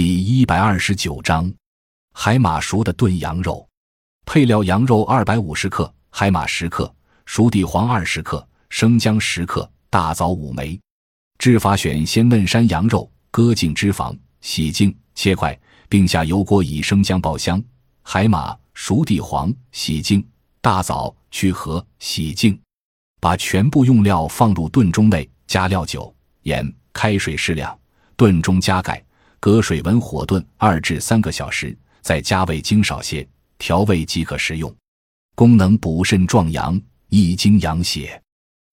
第一百二十九章，海马熟的炖羊肉。配料：羊肉二百五十克，海马十克，熟地黄二十克，生姜十克，大枣五枚。制法：选鲜嫩山羊肉，割净脂肪，洗净切块，并下油锅以生姜爆香。海马、熟地黄洗净，大枣去核洗净。把全部用料放入炖盅内，加料酒、盐、开水适量，炖盅加盖。隔水文火炖二至三个小时，再加味精少些，调味即可食用。功能补肾壮阳，益精养血。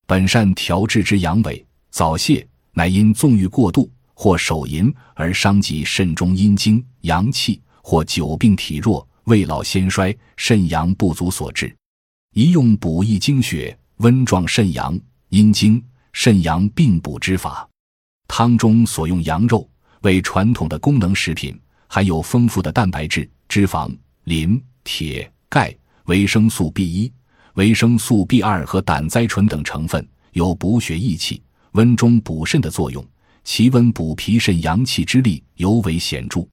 本善调治之阳痿、早泄，乃因纵欲过度或手淫而伤及肾中阴精阳气，或久病体弱、未老先衰、肾阳不足所致。宜用补益精血、温壮肾阳、阴精、肾阳并补之法。汤中所用羊肉。为传统的功能食品，含有丰富的蛋白质、脂肪、磷、铁、钙、维生素 B 一、维生素 B 二和胆甾醇等成分，有补血益气、温中补肾的作用，其温补脾肾阳气之力尤为显著。《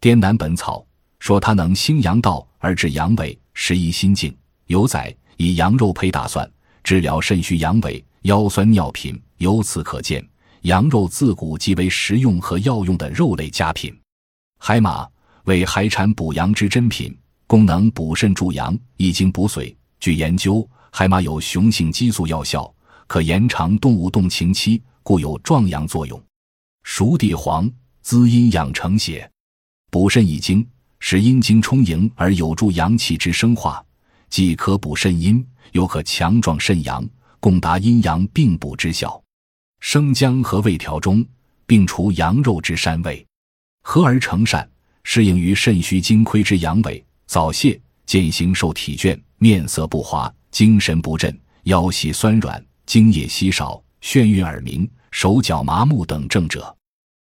滇南本草》说它能兴阳道而治阳痿，适宜心静。有载以羊肉配大蒜，治疗肾虚阳痿、腰酸尿频。由此可见。羊肉自古即为食用和药用的肉类佳品。海马为海产补阳之珍品，功能补肾助阳、益精补髓。据研究，海马有雄性激素药效，可延长动物动情期，故有壮阳作用。熟地黄滋阴养成血，补肾益精，使阴精充盈而有助阳气之生化，既可补肾阴，又可强壮肾阳，共达阴阳并补之效。生姜和味调中，并除羊肉之膻味，合而成膳，适应于肾虚精亏之阳痿、早泄、健行瘦体倦、面色不华、精神不振、腰膝酸软、精液稀少、眩晕耳鸣、手脚麻木等症者。